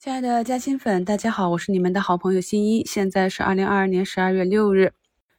亲爱的嘉兴粉，大家好，我是你们的好朋友新一。现在是二零二二年十二月六日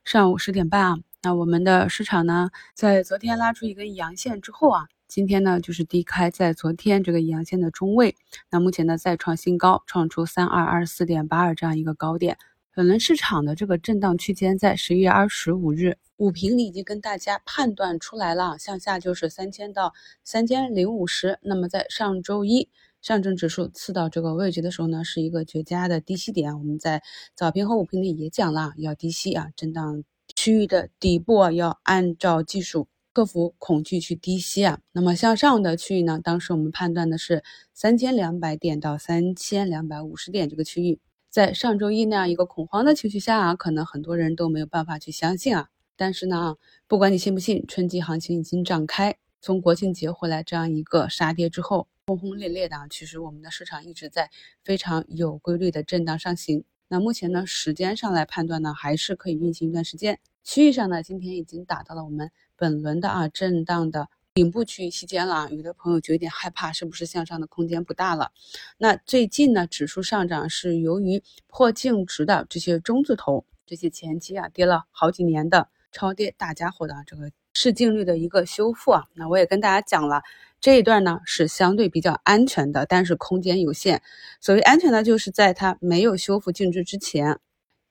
上午十点半啊。那我们的市场呢，在昨天拉出一根阳线之后啊，今天呢就是低开在昨天这个阳线的中位。那目前呢再创新高，创出三二二四点八二这样一个高点。本轮市场的这个震荡区间在十一月二十五日午评里已经跟大家判断出来了，向下就是三千到三千零五十。那么在上周一。上证指数刺到这个位置的时候呢，是一个绝佳的低吸点。我们在早评和午评里也讲了，要低吸啊，震荡区域的底部啊，要按照技术克服恐惧去低吸啊。那么向上的区域呢，当时我们判断的是三千两百点到三千两百五十点这个区域。在上周一那样一个恐慌的情绪下啊，可能很多人都没有办法去相信啊。但是呢，不管你信不信，春季行情已经展开。从国庆节回来这样一个杀跌之后。轰轰烈烈的啊，其实我们的市场一直在非常有规律的震荡上行。那目前呢，时间上来判断呢，还是可以运行一段时间。区域上呢，今天已经达到了我们本轮的啊震荡的顶部区域期间了啊。有的朋友就有点害怕，是不是向上的空间不大了？那最近呢，指数上涨是由于破净值的这些中字头，这些前期啊跌了好几年的超跌大家伙的这个市净率的一个修复啊。那我也跟大家讲了。这一段呢是相对比较安全的，但是空间有限。所谓安全呢，就是在它没有修复净值之前，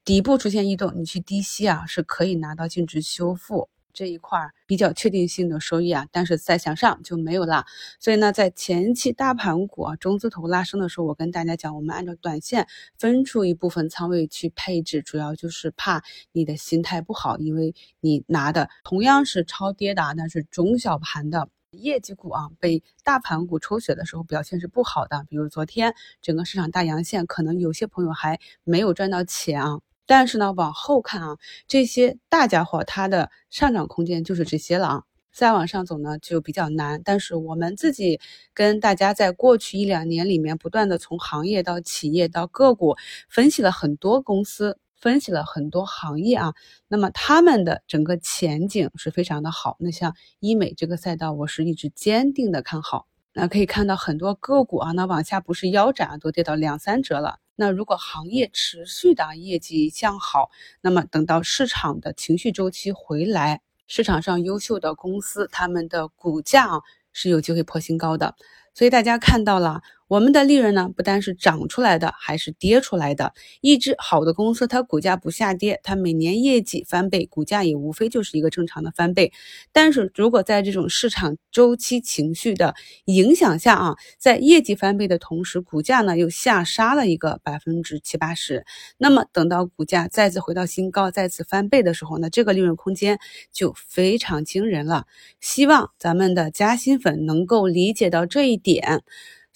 底部出现异动，你去低吸啊，是可以拿到净值修复这一块比较确定性的收益啊。但是再向上就没有了。所以呢，在前期大盘股啊中字头拉升的时候，我跟大家讲，我们按照短线分出一部分仓位去配置，主要就是怕你的心态不好，因为你拿的同样是超跌的，但是中小盘的。业绩股啊，被大盘股抽血的时候表现是不好的。比如昨天整个市场大阳线，可能有些朋友还没有赚到钱啊。但是呢，往后看啊，这些大家伙它的上涨空间就是这些了啊。再往上走呢，就比较难。但是我们自己跟大家在过去一两年里面，不断的从行业到企业到个股分析了很多公司。分析了很多行业啊，那么他们的整个前景是非常的好。那像医美这个赛道，我是一直坚定的看好。那可以看到很多个股啊，那往下不是腰斩啊，都跌到两三折了。那如果行业持续的业绩向好，那么等到市场的情绪周期回来，市场上优秀的公司，他们的股价啊是有机会破新高的。所以大家看到了。我们的利润呢，不单是涨出来的，还是跌出来的。一只好的公司，它股价不下跌，它每年业绩翻倍，股价也无非就是一个正常的翻倍。但是如果在这种市场周期情绪的影响下啊，在业绩翻倍的同时，股价呢又下杀了一个百分之七八十，那么等到股价再次回到新高，再次翻倍的时候呢，这个利润空间就非常惊人了。希望咱们的嘉兴粉能够理解到这一点。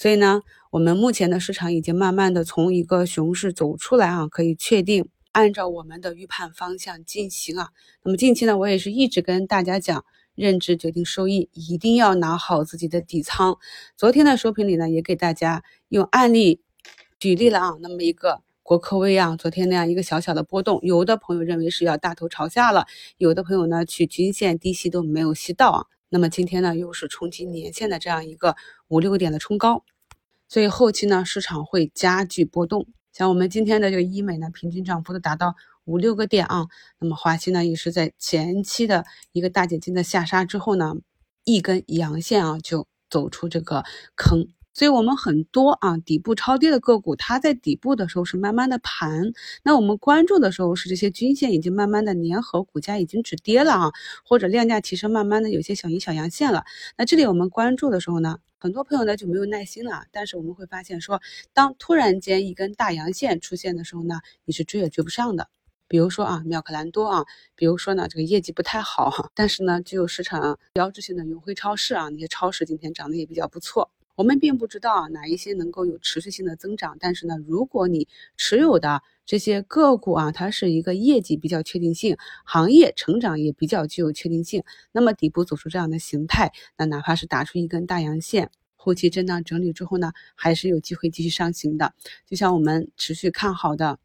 所以呢，我们目前的市场已经慢慢的从一个熊市走出来啊，可以确定按照我们的预判方向进行啊。那么近期呢，我也是一直跟大家讲，认知决定收益，一定要拿好自己的底仓。昨天的收评里呢，也给大家用案例举例了啊。那么一个国科微啊，昨天那样一个小小的波动，有的朋友认为是要大头朝下了，有的朋友呢去均线低吸都没有吸到啊。那么今天呢，又是冲击年线的这样一个五六个点的冲高。所以后期呢，市场会加剧波动。像我们今天的这个医美呢，平均涨幅都达到五六个点啊。那么华西呢，也是在前期的一个大解禁的下杀之后呢，一根阳线啊，就走出这个坑。所以，我们很多啊底部超跌的个股，它在底部的时候是慢慢的盘。那我们关注的时候是这些均线已经慢慢的粘合，股价已经止跌了啊，或者量价提升，慢慢的有些小阴小阳线了。那这里我们关注的时候呢，很多朋友呢就没有耐心了。但是我们会发现说，当突然间一根大阳线出现的时候呢，你是追也追不上的。比如说啊，妙可蓝多啊，比如说呢，这个业绩不太好哈，但是呢，具有市场标志性的永辉超市啊，那些超市今天涨得也比较不错。我们并不知道哪一些能够有持续性的增长，但是呢，如果你持有的这些个股啊，它是一个业绩比较确定性，行业成长也比较具有确定性，那么底部走出这样的形态，那哪怕是打出一根大阳线，后期震荡整理之后呢，还是有机会继续上行的。就像我们持续看好的，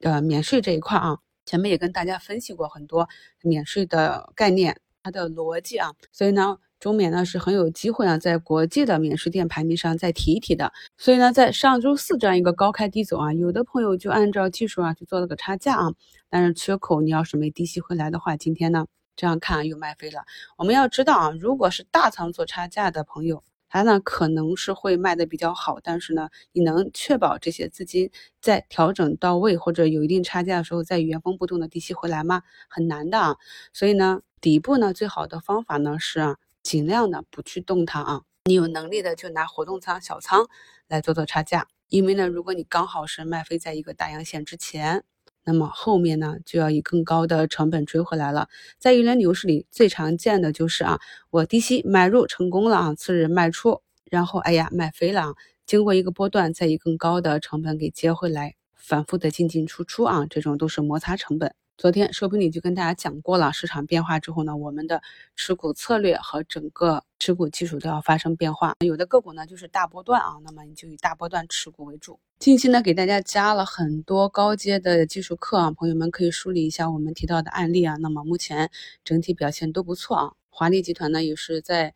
呃，免税这一块啊，前面也跟大家分析过很多免税的概念，它的逻辑啊，所以呢。中免呢是很有机会啊，在国际的免税店排名上再提一提的。所以呢，在上周四这样一个高开低走啊，有的朋友就按照技术啊去做了个差价啊，但是缺口你要是没低吸回来的话，今天呢这样看又卖飞了。我们要知道啊，如果是大仓做差价的朋友。它呢可能是会卖的比较好，但是呢，你能确保这些资金在调整到位或者有一定差价的时候，再原封不动的低吸回来吗？很难的啊。所以呢，底部呢最好的方法呢是啊，尽量的不去动它啊。你有能力的就拿活动仓、小仓来做做差价，因为呢，如果你刚好是卖飞在一个大阳线之前。那么后面呢，就要以更高的成本追回来了。在一轮牛市里，最常见的就是啊，我低吸买入成功了啊，次日卖出，然后哎呀卖飞了啊，经过一个波段，再以更高的成本给接回来，反复的进进出出啊，这种都是摩擦成本。昨天收评里就跟大家讲过了，市场变化之后呢，我们的持股策略和整个持股技术都要发生变化。有的个股呢就是大波段啊，那么你就以大波段持股为主。近期呢给大家加了很多高阶的技术课啊，朋友们可以梳理一下我们提到的案例啊。那么目前整体表现都不错啊。华丽集团呢也是在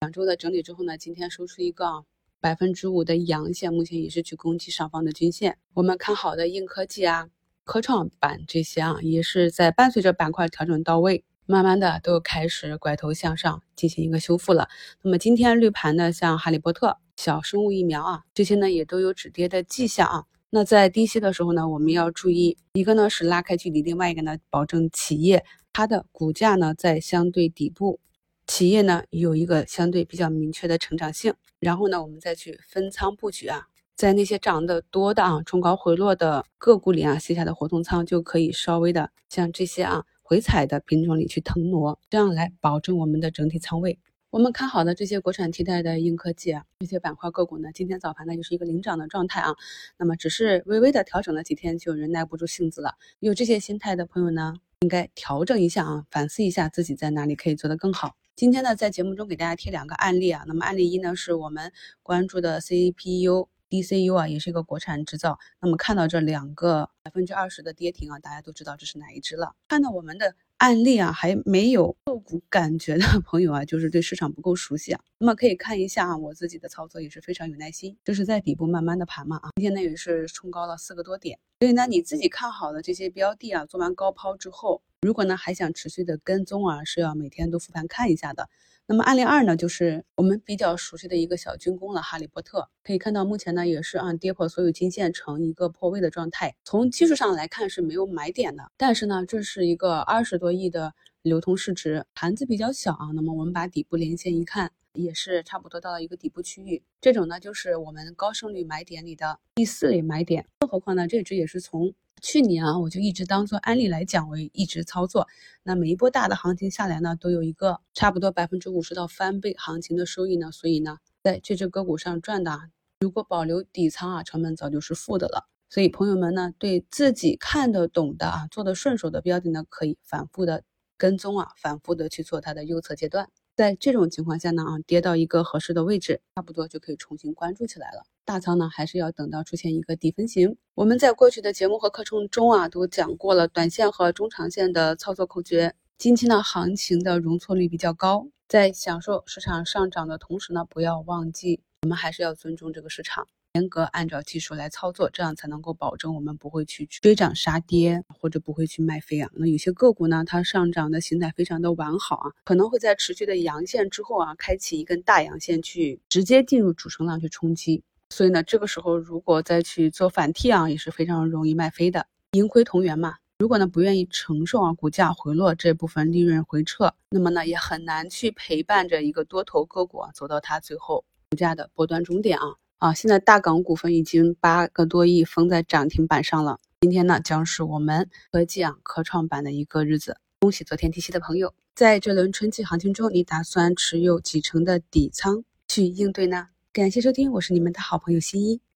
两周的整理之后呢，今天收出一个百分之五的阳线，目前也是去攻击上方的均线。我们看好的硬科技啊。科创板这些啊，也是在伴随着板块调整到位，慢慢的都开始拐头向上进行一个修复了。那么今天绿盘的像哈利波特、小生物疫苗啊，这些呢也都有止跌的迹象啊。那在低吸的时候呢，我们要注意一个呢是拉开距离，另外一个呢保证企业它的股价呢在相对底部，企业呢有一个相对比较明确的成长性，然后呢我们再去分仓布局啊。在那些涨得多的啊，冲高回落的个股里啊，卸下的活动仓就可以稍微的像这些啊回踩的品种里去腾挪，这样来保证我们的整体仓位。我们看好的这些国产替代的硬科技啊，这些板块个股呢，今天早盘呢就是一个领涨的状态啊。那么只是微微的调整了几天，就有人耐不住性子了。有这些心态的朋友呢，应该调整一下啊，反思一下自己在哪里可以做得更好。今天呢，在节目中给大家贴两个案例啊。那么案例一呢，是我们关注的 CPU。DCU 啊，也是一个国产制造。那么看到这两个百分之二十的跌停啊，大家都知道这是哪一只了。看到我们的案例啊，还没有个股感觉的朋友啊，就是对市场不够熟悉啊。那么可以看一下啊，我自己的操作也是非常有耐心，就是在底部慢慢的盘嘛啊。今天呢也是冲高了四个多点，所以呢你自己看好的这些标的啊，做完高抛之后，如果呢还想持续的跟踪啊，是要每天都复盘看一下的。那么案例二呢，就是我们比较熟悉的一个小军工了，哈利波特。可以看到，目前呢也是啊跌破所有均线，呈一个破位的状态。从技术上来看是没有买点的，但是呢，这是一个二十多亿的流通市值，盘子比较小啊。那么我们把底部连线一看，也是差不多到了一个底部区域。这种呢，就是我们高胜率买点里的第四类买点。更何况呢，这只也是从。去年啊，我就一直当做案例来讲，我一直操作。那每一波大的行情下来呢，都有一个差不多百分之五十到翻倍行情的收益呢。所以呢，在这只个股上赚的，如果保留底仓啊，成本早就是负的了。所以朋友们呢，对自己看得懂的啊，做的顺手的标的呢，可以反复的跟踪啊，反复的去做它的右侧阶段。在这种情况下呢，啊，跌到一个合适的位置，差不多就可以重新关注起来了。大仓呢，还是要等到出现一个底分型。我们在过去的节目和课程中啊，都讲过了短线和中长线的操作口诀。近期呢，行情的容错率比较高，在享受市场上涨的同时呢，不要忘记，我们还是要尊重这个市场。严格按照技术来操作，这样才能够保证我们不会去追涨杀跌，或者不会去卖飞啊。那有些个股呢，它上涨的形态非常的完好啊，可能会在持续的阳线之后啊，开启一根大阳线，去直接进入主升浪去冲击。所以呢，这个时候如果再去做反替啊，也是非常容易卖飞的，盈亏同源嘛。如果呢不愿意承受啊股价回落这部分利润回撤，那么呢也很难去陪伴着一个多头个股啊走到它最后股价的波段终点啊。啊，现在大港股份已经八个多亿封在涨停板上了。今天呢，将是我们科技啊科创板的一个日子。恭喜昨天提息的朋友，在这轮春季行情中，你打算持有几成的底仓去应对呢？感谢收听，我是你们的好朋友新一。